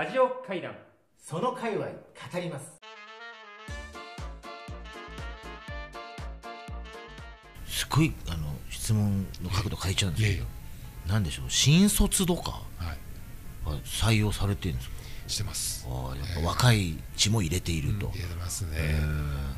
ラジオ会談。その界隈語ります。すごいあの質問の角度変えちゃうんですけどなんでしょう新卒とかはい。は採用されてるんですか？してます。ああやっぱ若い血も入れていると、入れてますね。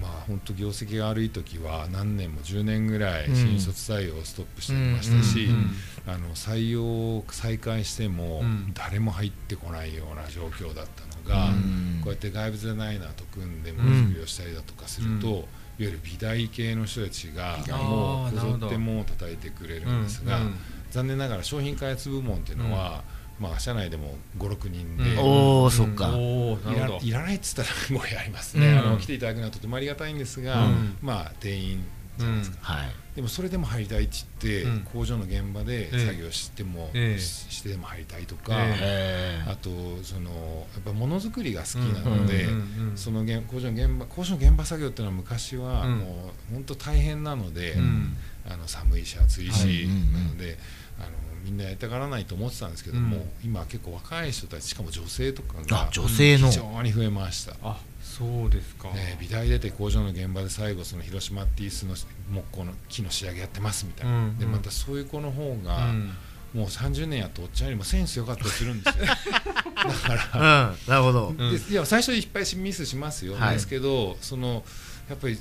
まあ本当業績が悪い時は何年も10年ぐらいうん。新卒採用をストップしてましたし、うんうんうん。あの採用を再開してもうん。誰も入ってこないような状況だったのが、うん。こうやって外部デザイナーと組んでものづくりをしたりだとかすると、うん。いわゆる美大系の人たちがもうこぞって門を叩いてくれるんですが、うんうん。残念ながら商品開発部門っていうのは、まあ、社内でも56人で、うん。おおそっか、いらなるほど。いらないっつったらすごいありますね、うん。あの来ていただくのはとてもありがたいんですが、うん。まあ定員じゃないですか、はい。でもそれでも入りたいっつって、うん。工場の現場でええ作業しても、ええ。ししてでも入りたいとか、ええ。あとそのやっぱものづくりが好きなので、その現工場の現場工場の現場作業っていうのは昔はうん。もう本当大変なので、うん。あの寒いし暑いし、はい。うんうん。なのであのみんなやりたがらないと思ってたんですけども、うん。今は結構若い人たちしかも女性とかあが女性の、非常に増えました。あそうですか、ね、美大出て工場の現場で最後その広島ティースの木工の木の仕上げやってますみたいな、うんうん。でまたそういう子の方うが、ん。もう30年やったおっちゃんよりもセンス良かったりするんですよ だかうんら、なるほど、いや最初いっぱいミスしますよ、はい。ですけどそのやっぱり、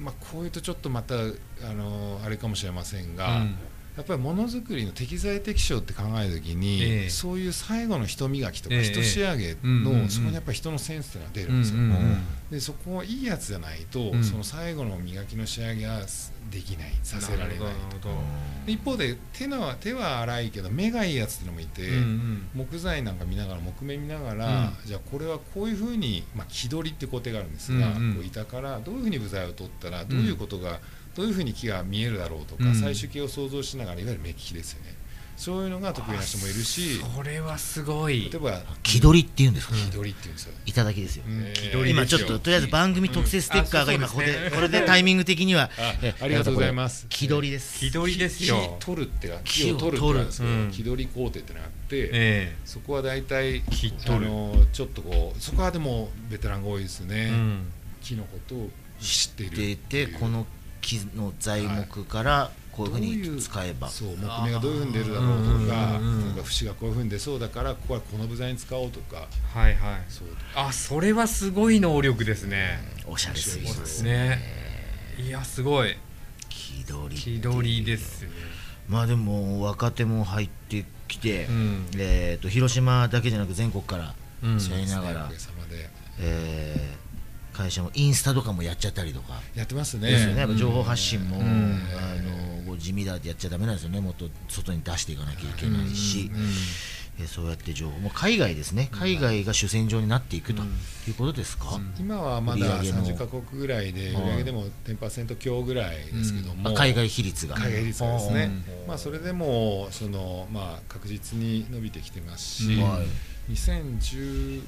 まあ、こういうとちょっとまたあのあれかもしれませんが、うんやっぱりものづくりの適材適所って考えるときに、ええ。そういう最後の人磨きとかええ。人仕上げの、うんうんうん。そこにやっぱり人のセンスってのが出るうんんですよ、うんうんでそこはいいやつじゃないと、うん。その最後の磨きの仕上げはできないさせられないなるほどで一方で手の手は荒いけど目がいいやつってのもいて、うんうん。木材なんか見ながら木目見ながら、うん。じゃあこれはこういうふうに、まあ、木取りって工程があるんですが、うんうん。こう板からどういうふうに部材を取ったらどういうことが、どういうふうに木が見えるだろうとか、うん。最終形を想像しながらいわゆる目利きですよね。そういうのが得意な人もいるしそれはすごい。例えば気取りっていうんですか、木取りっていうんですよ、いただきですよ、うん。気取り今ちょっととりあえず番組特製ステッカーが今ここで,、これでタイミング的にはありがとうございます。気取りです。気取りですよ。木取るってか木を取るってなんですけど、取る。うん。木取り工程ってのがあって、えそこは大体木取る。あのちょっとこうそこはでもベテランが多いですえね、うん。木のことを知っているてこの木の材木からこういうふうに使えば、そう木目がどういうふうに出るだろうとかうんうんうんうん。例えば節がこういうふうに出そうだからここはこの部材に使おうとか。はいはい。そう。あそれはすごい能力ですね。おしゃれすぎますね。いやすごい。気取り気取りですね。まあでも若手も入ってきて、うん。えー、と広島だけじゃなく全国からうん。やりながら、おかげさまでえー会社もインスタとかもやっちゃったりとか、やってますね。ですよね。やっぱ情報発信も、うん。あの地味だってやっちゃだめなんですよね。もっと外に出していかなきゃいけないし、うんうんえーそうやって情報。もう海外ですね。海外が主戦場になっていくということですか、うん。今はまだ売り上げも30カ国ぐらいで売上げでも10%強ぐらいですけども、あ海外比率が。海外率がですね。うん、まあ、それでもその、まあ、確実に伸びてきてますし、うん。はい。2017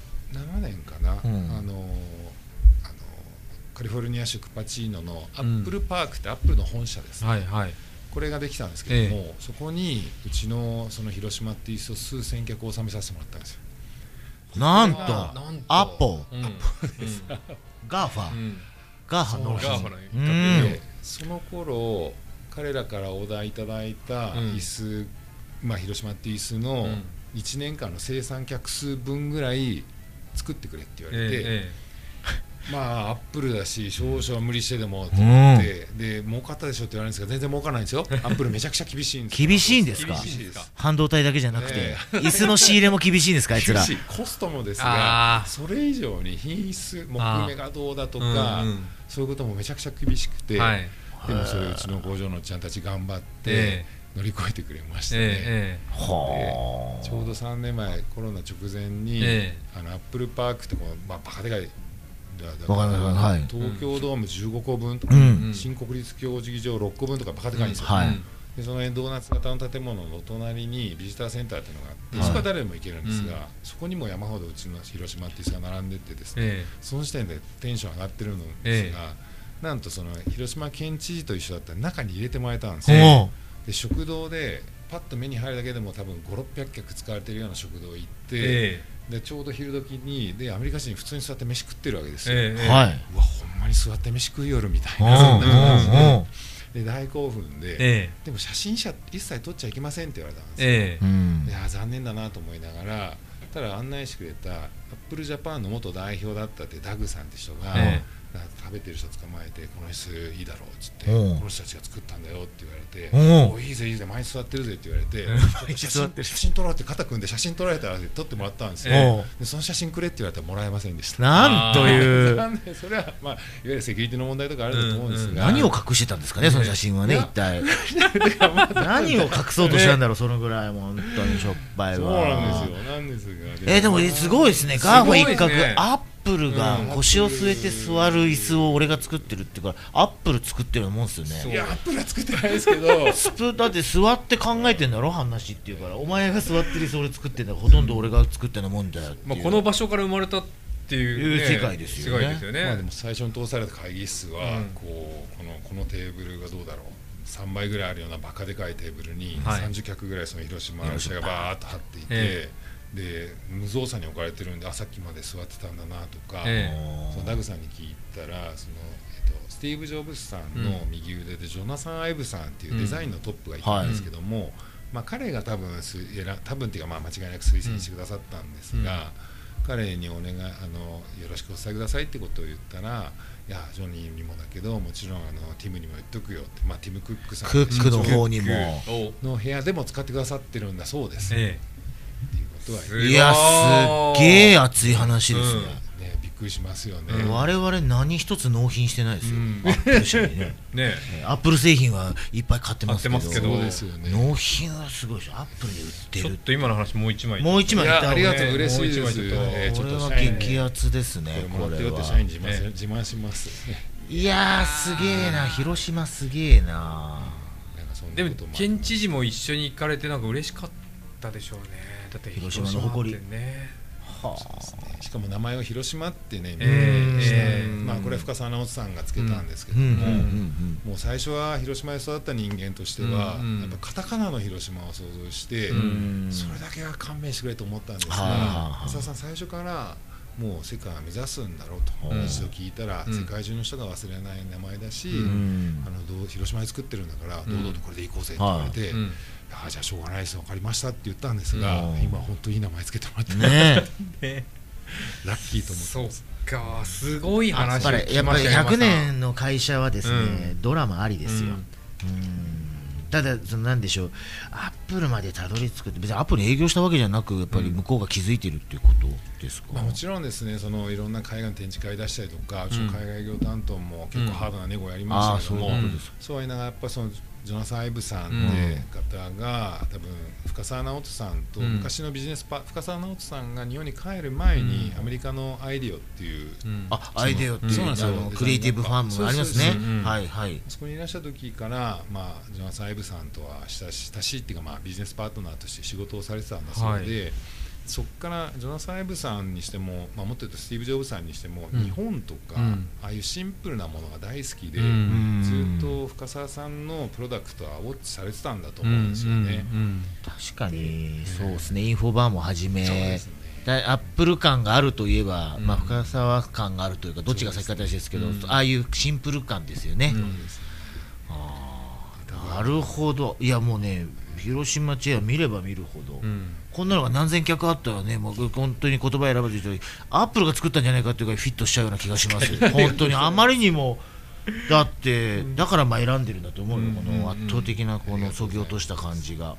年かな、あのカリフォルニア州クパチーノのアうん。ップルパークってアップルの本社です、はいはい。これができたんですけども、えそこにうちのその広島っていう人数千客を収めさせてもらったんですよ。なんとなんと。アップルうん。 GAFA、うん。 GAFAの GAFAのうん。でその頃彼らからオーダーいただいたうん。椅子、まあ、広島っていう椅子のうん。1年間の生産脚数分ぐらい作ってくれって言われて、えまあアップルだし少々は無理してでもと思って、で儲かったでしょって言われるんですが全然儲からないんですよ。アップルめちゃくちゃ厳しいんですよ。厳しいんですか？半導体だけじゃなくて、え椅子の仕入れも厳しいんですかあいつら？コストもですがそれ以上に品質木目がどうだとうんか、うん。そういうこともめちゃくちゃ厳しくて、えはい。でもそれうちの工場のおっちゃんたち頑張ってえ乗り越えてくれましてね、ええはちょうど3年前コロナ直前に、えあのアップルパークってこの、まあ、バカでかいわかりますはい。東京ドーム15個分とか、うん。新国立競技場6個分とかバカでかいんですよ、はい。うんでそのドーナツ型の建物の隣にビジターセンターっていうのがあって、はい。そこは誰でも行けるんですが、うんそこにも山ほどうちの広島っていう人が並んでってですね、えその時点でテンション上がってるんですが、なんとその広島県知事と一緒だったら中に入れてもらえたんですよ。おで食堂でパッと目に入るだけでも多分5600客使われてるような食堂行って、えでちょうど昼時にでアメリカ人普通に座って飯食ってるわけですよ、えええはい。うわほんまに座って飯食いよるみたいうんなそんな感じで。で大興奮で、えでも写真写一切撮っちゃいけませんって言われたんですよ、ええ。うん。いや残念だなと思いながらただ案内してくれたアップルジャパンの元代表だったってダグさんって人が、えな食べてる人捕まえてこの椅子いいだろうっつって、うんこの人たちが作ったんだよって言われて、うんおいいぜいいぜ前に座ってるぜって言われて、うん。写真写真撮ろうって肩組んで写真撮られたら撮ってもらったんですよ、えでその写真くれって言われたらもらえませんでした。なんという。なんでそれは、まあ、いわゆるセキュリティの問題とかあると思うんですが、何を隠してたんですかねその写真はね一体。何を隠そうとしたんだろうそのぐらいもう本当にしょっぱいそうわなんですよなんですが。えーでもすごいですねガーファ一角アップルが腰を据えて座る椅子を俺が作ってるっていうからアップル作ってるもんですよね。いやアップルは作ってないですけど。スプだって座って考えてんだろ？話っていうから。お前が座ってる椅子俺作ってんだほとんど俺が作ってるもんだよっていう。まあ、この場所から生まれたっていう、いう世界ですよね。ですよね。まあでも最初に通された会議室は、うん。こうこのこのテーブルがどうだろう？3倍ぐらいあるようなバカでかいテーブルにはい。30脚ぐらいその広島の社がバーッと張っていて、えで無造作に置かれてるんであさっきまで座ってたんだなとか、えそのダグさんに聞いたらその、えっと、スティーブ・ジョブズさんの右腕でジョナサン・アイブさんっていうデザインのトップがいたんですけども、まあ、彼が多分多分っていうかまあ間違いなく推薦してくださったんですが、彼にお願いあのよろしくお伝えくださいってことを言ったらいやジョニーにもだけどもちろんあのティムにも言っとくよって、まあ、ティム・クックさんクックの方にも。おの部屋でも使ってくださってるんだそうです、えってい。やすっげえ熱い話ですね、ねびっくりしますよね。うん。我々何一つ納品してないですよ、うん。アップル社にね。えねアップル製品はいっぱい買ってますけど。すけどそうですよね。納品はすごいでしょ。アップルで売っえてるちょっと今の話もう一枚もう一枚いやありがとう嬉しいです。えーこれは激アツですねこれもらってよってこれは。社員に自慢,、ええ自慢します。いやーすげえな。広島すげえな。なんかそんでも県知事も一緒に行かれてなんか嬉しかったでしょうねだって広島の誇り。広島ってね。はしかも名前を広島ってね、ええした。えまあこれは深澤直人さんがつけたんですけども、うん。もう最初は広島で育った人間としては、うん。うん。やっぱカタカナの広島を想像して、うん。うんそれだけは勘弁してくれと思ったんですが、はあ。はあはあ深澤さん最初からもう世界を目指すんだろうと、うん。一度聞いたら、うん。世界中の人が忘れない名前だし、うん。あのどう広島で作ってるんだから、うん。堂々とこれで行こうぜって言われて、うんああじゃあしょうがないです分かりましたって言ったんですが、うん。今本当いい名前つけてもらって、ねね ラッキーと思ってそすかすごい話やっぱり聞きましたよ100年の会社はですね、うん。ドラマありですよ、うん。うん。ただそのなんでしょうアップルまでたどり着くって別にアップル営業したわけじゃなくやっぱり向こうが気づいてるっていうことですか、まあ、もちろんですねそのいろんな海外の展示会出したりとか、海外営業担当も結構ハードなネゴやりましたけども、そういうことですそういうのがやっぱそのジョナサン・アイブさんって方が、多分深澤直人さんとうん。昔のビジネスパ、深澤直人さんが日本に帰る前に、うん。アメリカのアイディオっていう、うん。あアイデアっていうそうなんですよ。あのクリエイティブファームがありますね。はいはい。そこにいらっしゃった時から、まあ、ジョナサン・アイブさんとは親し親しいっていうか、まあ、ビジネスパートナーとして仕事をされてたんだそうで、そこからジョナサン・アイブさんにしても、まあ、もっと言うとスティーブ・ジョブズさんにしても、うん。日本とか、うん。ああいうシンプルなものが大好きで、うん。ずっと深澤さんのプロダクトはウォッチされてたんだと思うんですよね。うんうん確かに。そうですね。インフォバーもはじめアップル感があるといえば、うん。まあ、深沢感があるというかどっちが先かですけど、ねああいうシンプル感ですよね、うん。そうですあーなるほど。いやもうね広島チェア見れば見るほど、うん。こんなのが何千客あったらねもう本当に言葉選ばずにアップルが作ったんじゃないかっていうかフィットしちゃうような気がします 本当に。あまりにもだってだからまあ選んでるんだと思うよ、うんこの圧倒的なこのそぎ落とした感じが。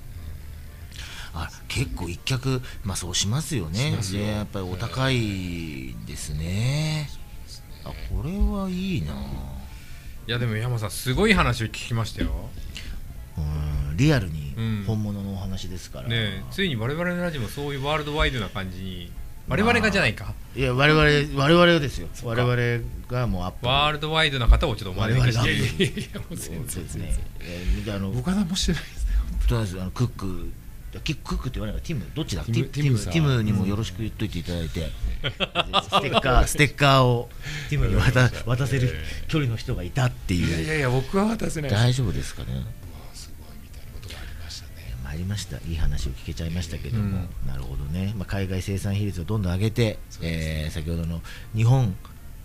あ結構一脚、まあ、そうしますよね。しますよ。でやっぱりお高いですね、あこれはいいな、いやでも山さんすごい話を聞きましたよ。うん、リアルに。うん本物のお話ですから、ねえついに我々のラジオもそういうワールドワイドな感じに我々がじゃないか。いや我々我々ですよ。我々がもうアップワールドワイドな方をちょっとお招きし我々がていやいやもうそう全然。ですね。あの僕は何もしてないですね。とりあえずあのクックキクックって言わないからティムどっちだティムティムティムさん。ティムにもよろしく言っといていただいて、ステッカーステッカーをティムに渡渡せる距離の人がいたっていやいいうやいや僕は渡せない。大丈夫ですかねうわすごいみたいなことがありましたね。参入りました。いい話を聞けちゃいましたけども、なるほどね、まあ、海外生産比率をどんどん上げて、えー先ほどの日本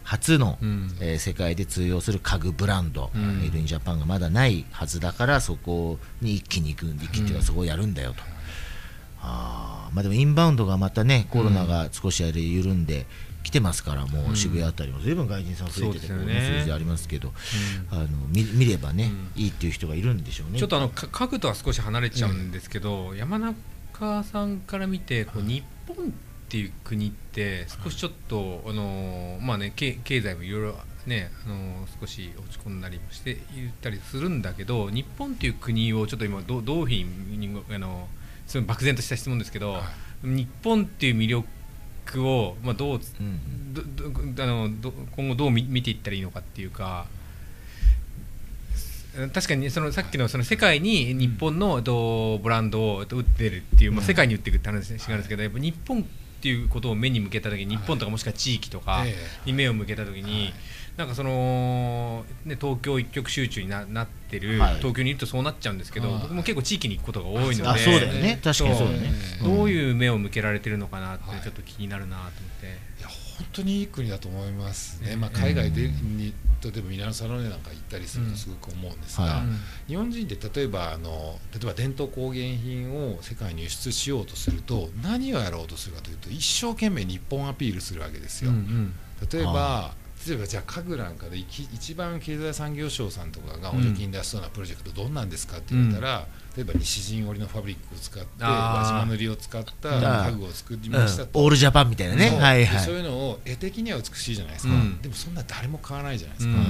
初の、うん。えー世界で通用する家具ブランド、うん。メイドインジャパンがまだないはずだからそこに一気に行く一気っていうかそこをやるんだよと、あーまあでもインバウンドがまたねコロナが少しあれ緩んできてますからもう渋谷あたりも随分外人さん増えててこういう数字ありますけど、あの見見ればね、いいっていう人がいるんでしょうね。ちょっとあのか家具とは少し離れちゃうんですけど、山中さんから見てこう日本っていう国って少しちょっと、あのまあね経経済もいろいろね、あの少し落ち込んだりもして言ったりするんだけど日本っていう国をちょっと今どうどういうふうにあのすごい漠然とした質問ですけど、日本っていう魅力を、まあ、どううんどどあのど今後どう見見ていったらいいのかっていうか確かにそのさっきのその世界に日本のとブランドをえっと売ってるっていう、まあ、世界に売っていくって話があるんですけどやっぱ日本っていうことを目に向けた時に日本とかもしくは地域とかえに目を向けた時に、なんかその、ね、東京一極集中にななってる、はい。東京にいるとそうなっちゃうんですけど、はい。僕も結構地域に行くことが多いのであそうだよね。確かにそうだよね。どういう目を向けられてるのかなってはいちょっと気になるなと思って。い。や本当にいい国だと思いますね、ねまあ、海外でに例えばミラノサローネなんか行ったりするとすごく思うんですが、はい。日本人って例えばあの例えば伝統工芸品を世界に輸出しようとすると何をやろうとするかというと一生懸命日本アピールするわけですよ。うん例えばは例えばじゃあ家具なんかで一番経済産業省さんとかが補助金出しそうなプロジェクトどんなんですかって言ったら、例えば西陣織のファブリックを使って輪島塗りを使った家具を作りうんましたと、オールジャパンみたいなね。そう。はいはい。でそういうのを絵的には美しいじゃないですか、うん。でもそんな誰も買わないじゃないですか、うん。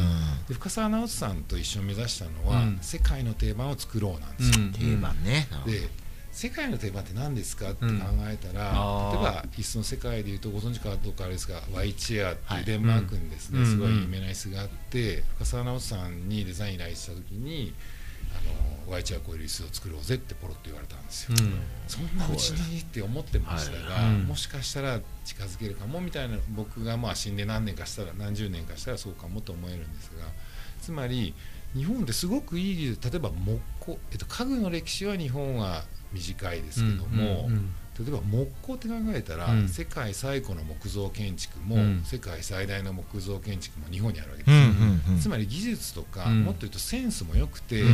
で深澤直人さんと一緒に目指したのは、うん。世界の定番を作ろうなんですよ、うん。定番ね。で世界の定番って何ですか？って考えたら、あー。例えば椅子の世界でいうとご存知かどうかあれですがワイチェアってはい。いうデンマークにですね、うん。すごい有名な椅子があって、深澤直人さんにデザイン依頼した時にあのワイチェアを超える椅子を作ろうぜってポロッと言われたんですよ、そんなうちにって思ってましたが、はい。うん。もしかしたら近づけるかもみたいな僕がまあ死んで何年かしたら何十年かしたらそうかもと思えるんですがつまり日本ってすごくいい例えば木工、えっと、家具の歴史は日本は短いですけども、例えば木工って考えたら、うん。世界最古の木造建築も、うん。世界最大の木造建築も日本にあるわけですつまり技術とか、うん。もっと言うとセンスも良くて、う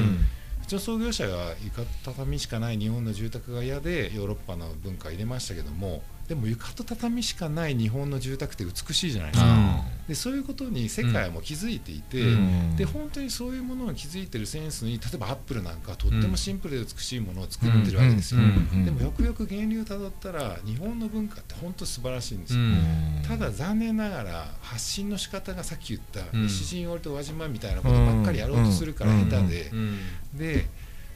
ちの創業者が床畳しかない日本の住宅が嫌でヨーロッパの文化を入れましたけどもでも床と畳しかない日本の住宅って美しいじゃないですか、うんでそういうことに世界はもう気づいていて、うん。で本当にそういうものを気づいてるセンスに例えばアップルなんかはとってもシンプルで美しいものを作ってるわけですよ、でもよくよく源流をたどったら日本の文化って本当素晴らしいんですよ、うん。ただ残念ながら発信の仕方がさっき言ったうん。西陣織と輪島みたいなことばっかりやろうとするから下手で、うん。で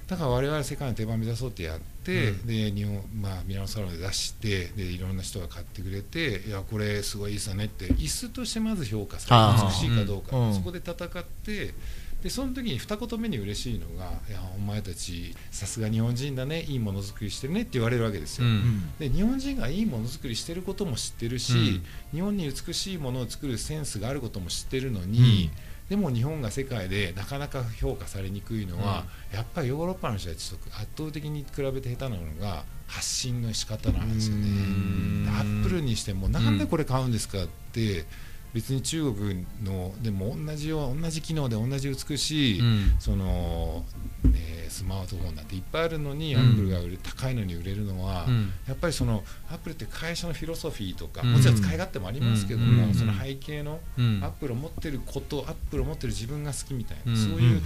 だから我々世界の定番目指そうってやって、うん。で日本、まあ、ミラノサロンで出してでいろんな人が買ってくれていやこれすごいいいですねって椅子としてまず評価されて美しいかどうか、うん。そこで戦ってでその時に二言目に嬉しいのが「いやお前たちさすが日本人だねいいものづくりしてるね」って言われるわけですよ。うん。で日本人がいいものづくりしてることも知ってるし、日本に美しいものを作るセンスがあることも知ってるのに、でも日本が世界でなかなか評価されにくいのは、やっぱりヨーロッパの人たちと圧倒的に比べて下手なのが発信の仕方なんですよね。アップルにしてもなんでこれ買うんですかって別に中国のでも同じよう同じ機能で同じ美しい、うん。その、ねスマートフォンなんていっぱいあるのに、うん。アップルが売れ高いのに売れるのは、うん。やっぱりそのアップルって会社のフィロソフィーとか、うん。もちろん使い勝手もありますけども、うん。その背景のうん。アップルを持ってることアップルを持ってる自分が好きみたいな、うんそういう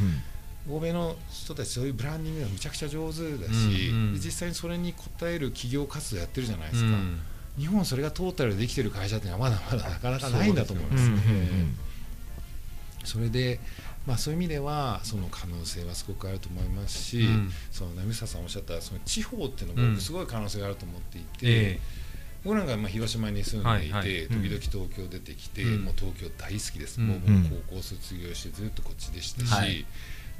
欧米の人たちそういうブランディングがむちゃくちゃ上手だし、実際にそれに応える企業活動やってるじゃないですか、うん日本それがトータルでできてる会社っていうのはまだまだなかなかないんだと思いますそれで、まあ、そういう意味ではその可能性はすごくあると思いますし、うん。その波下さんおっしゃったその地方っていうのうん。も僕すごい可能性があると思っていて、え僕なんかまあ広島に住んでいて、はいはい。時々東京出てきて、うん。もう東京大好きです、もう高校卒業してずっとこっちでしたし、はい。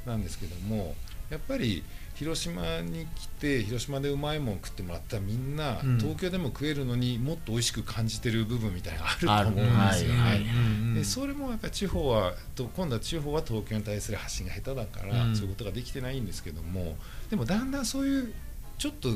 なんですけどもやっぱり広島に来て広島でうまいもん食ってもらったらみんな、うん。東京でも食えるのにもっと美味しく感じてる部分みたいなのがあると思うんですよね。はいはい。うんでそれもやっぱり地方はと今度は地方は東京に対する発信が下手だから、うん。そういうことができてないんですけどもでもだんだんそういうちょっと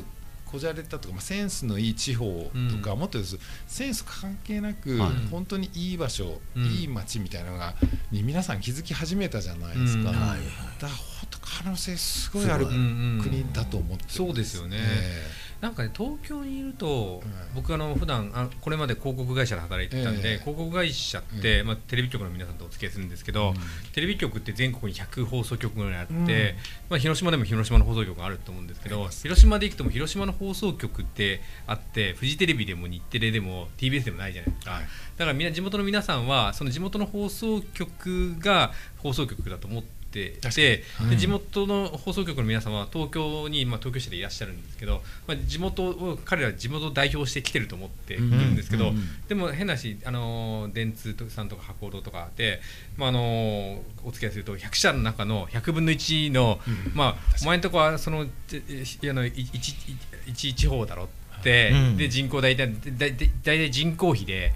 こじゃれたとか、まあ、センスのいい地方とか、うん。もっと言うとセンス関係なく、はい。本当にいい場所、うん。いい街みたいなのがに皆さん気づき始めたじゃないですか、うん。だかはい。ら本当可能性すごいある国だと思ってるんそうですよね。えなんかね東京にいると、うん。僕あの普段あこれまで広告会社で働いてたんで、ええ。広告会社って、うん。まあ、テレビ局の皆さんとお付き合いするんですけど、うん。テレビ局って全国に100放送局ぐらいあって、うん。まあ、広島でも広島の放送局があると思うんですけど広島で行くとも広島の放送局ってあってフジテレビでも日テレでも TBS でもないじゃないですか、はい。だからみんな地元の皆さんはその地元の放送局が放送局だと思って確てかに。で地元の放送局の皆さんは東京に、まあ、東京市でいらっしゃるんですけど、まあ、地元を彼らは地元を代表して来てると思っているんですけど、うんうんでも変なし、あのー電通さんとか博報堂とかで、まああのーお付き合いすると100社の中の100分の1の、うんまあ、お前のとこはそのええあのいい一一地方だろって、うんで人口大体大体人口比で。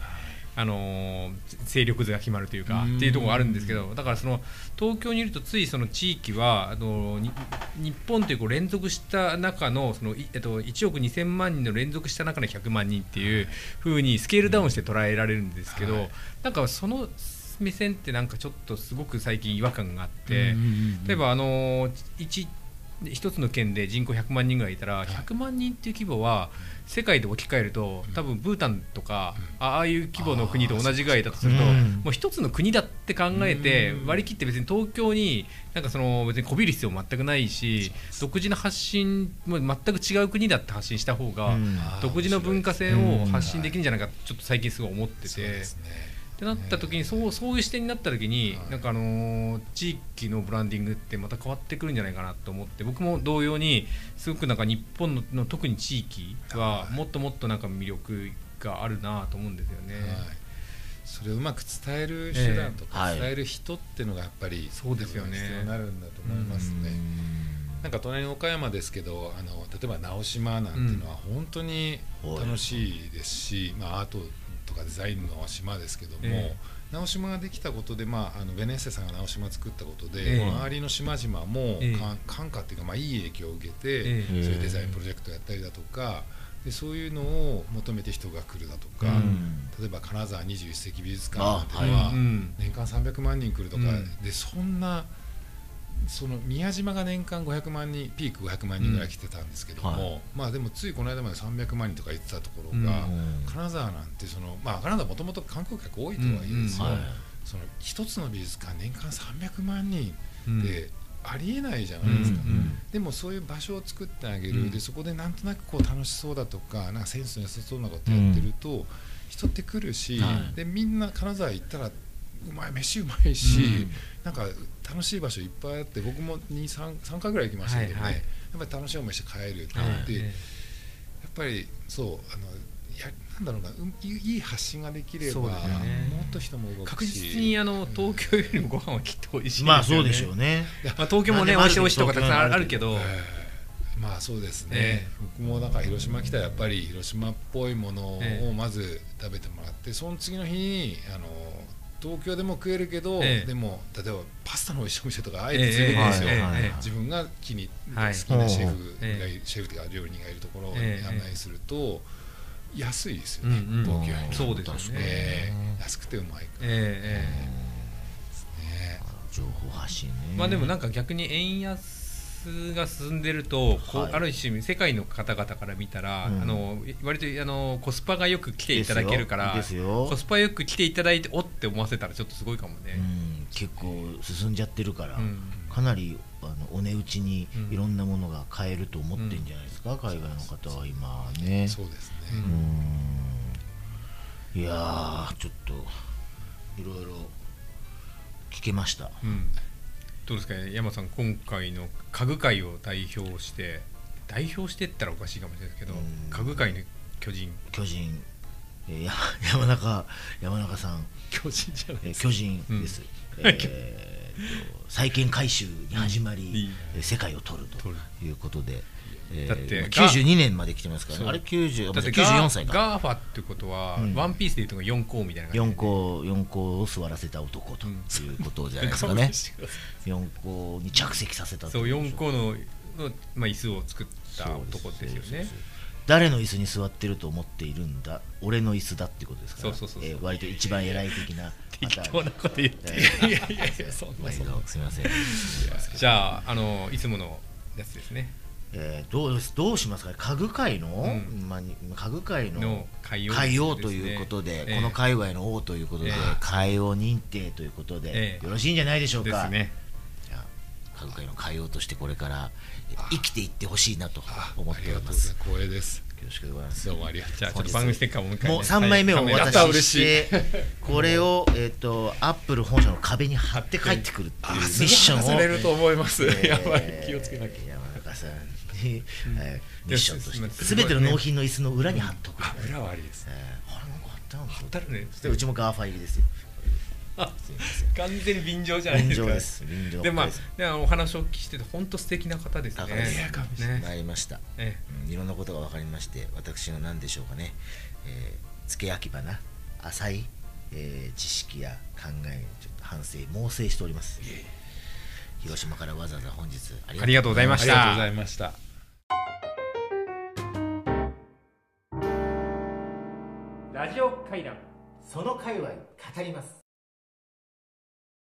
あのー勢力図が決まるというかうん。っていうところがあるんですけどだからその東京にいるとついその地域はあのに日本というこう連続した中のその、いえっと、1億2000万人の連続した中の100万人っていうふうにスケールダウンして捉えられるんですけど、はいなんかその目線ってなんかちょっとすごく最近違和感があって、例えばあの一一つの県で人口100万人ぐらいいたらい。100万人っていう規模は世界で置き換えると多分ブータンとかああいう規模の国と同じぐらいだとするとうんもう一つの国だって考えてうん。割り切って別に東京になんかその別にこびる必要全くないし独自の発信も全く違う国だって発信した方が独自の文化性を発信できるんじゃないかちょっと最近すごい思ってて。ってなった時にそうそういう視点になった時に、はい。なんかあのー地域のブランディングってまた変わってくるんじゃないかなと思って僕も同様にすごくなんか日本のの特に地域ははい。もっともっとなんか魅力があるなと思うんですよね。はい、それをうまく伝える手段とか伝える人っていうのがやっぱりそうですよね。必要になるんだと思いますね。なんか隣の岡山ですけどあの例えば直島なんていうのは本当に楽しいですし、まあ、アートとかデザインの島ですけども、え直島ができたことで、まあ、あのベネッセさんが直島作ったことで、ええ。周りの島々も、ええ。か感化っていうか、まあ、いい影響を受けて、ええ。そういうデザインプロジェクトをやったりだとかでそういうのを求めて人が来るだとか、うん。例えば金沢21世紀美術館なんていうのはあはい。うん年間300万人来るとか、うん。でそんなその宮島が年間500万人ピーク500万人ぐらい来てたんですけども、うんはい。まあでもついこの間まで300万人とか言ってたところが、うん。金沢なんてその、まあ、金沢もともと観光客多いとはいえですよ、うん。はい。その一つの美術館年間300万人うん。ってありえないじゃないですか。うんうんでもそういう場所を作ってあげる、うん。でそこでなんとなくこう楽しそうだとかなんかセンスの良さそうなことやってると、人って来るし、はい。でみんな金沢行ったらうまい飯うまいし、うん。なんか楽しい場所いっぱいあって僕も23 3回ぐらい行きましたけどね、はいはい。やっぱり楽しい思いして帰るってはい言って、えやっぱりそうあのやなんだろうなうんいいいい発信ができれば、ね。っと人も動くし。確実にあの東京よりもご飯はきっと美味しいですよね。まあそうでしょうね。まあ、東京もねまあ美味しい美味しいとかたくさんあるけど、ええまあそうですね、え僕もだから広島来たらやっぱり広島っぽいものええ。をまず食べてもらってその次の日にあの東京でも食えるけど、ええ。でも例えばパスタの美味しいお店とかあえて連れてくるんですよ、え自分が気に好きはい。なシェフがいる、えシェフというか料理人がいるところをええ案内すると、安いですよね、うんうん。東京よりもそうですよね。ええ。安くてうまいから。えええね。情報発信ね。えまあでもなんか逆に円安が進んでると、はい。ある種世界の方々から見たら、うん。あの割とあのコスパがよく来ていただけるからコスパよく来ていただいておって思わせたらちょっとすごいかもね。うん、結構進んじゃってるから、うん。かなりあのお値打ちにうん。いろんなものが買えると思ってんじゃないですか、海外の方は今ね。そうですね、うん。いやーちょっといろいろ聞けました。うんどうですかね山さん今回の家具界を代表して代表してったらおかしいかもしれないですけど、うん。家具界の巨人。巨人、山中山中さん、巨人じゃないえー巨人です。えーと再建改修に始まり、いいえー世界を取るということで、えーだってまあが92年まで来てますから、ね、あれ90だって94歳か。 GAFAってことは、うん。ワンピースでいうと四皇みたいな感じ四皇四皇を座らせた男ということじゃないですかね。四皇に着席させたとそういう四皇のまあ、椅子を作った男ですよね。誰の椅子に座ってると思っているんだ？俺の椅子だってことですから。そうそうそうそう。えー割と一番偉い的な。適当なこと言って。えーいやいやいや。そんな毎度すみません。じゃああのいつものやつですねえーどうどうしますかね？家具界の、うん。まあ、に家具界のの海王ということで、ええ。この界隈の王ということで、ええ。海王認定ということで、ええ。よろしいんじゃないでしょうか？ね。じゃあ家具界の海王としてこれから生きていってほしいなと思っておありますよざいます。光栄ですろしくでございます。どうもありがとう。じゃあちょっと番組ステッカーももう一回ね。もう3枚目をお渡し嬉しい。して、これを、えっとアップル本社の壁に貼って帰ってくるっていうミッションを、されると思います、えーやばい気をつけなきゃ。山中さんに、えーミッションとして、す。すべての納品の椅子の裏に貼っとく。あ裏はありですえーあれなんか貼ってあるんですよだるねうちも GAFA入りですよ。あす完全に便乗じゃないですか。便乗です。便乗でまあでお話をお聞きしてて本当素敵な方ですね。高ですいやかもしれね。参りました。えうんいろんなことが分かりまして、私の何でしょうかね、えー、付け焼き場な、浅い、えー知識や考え、ちょっと反省、猛省しております。広島からわざわざ本日あありがとうございました。ありがとうございました。ラジオ会談。その界隈語ります。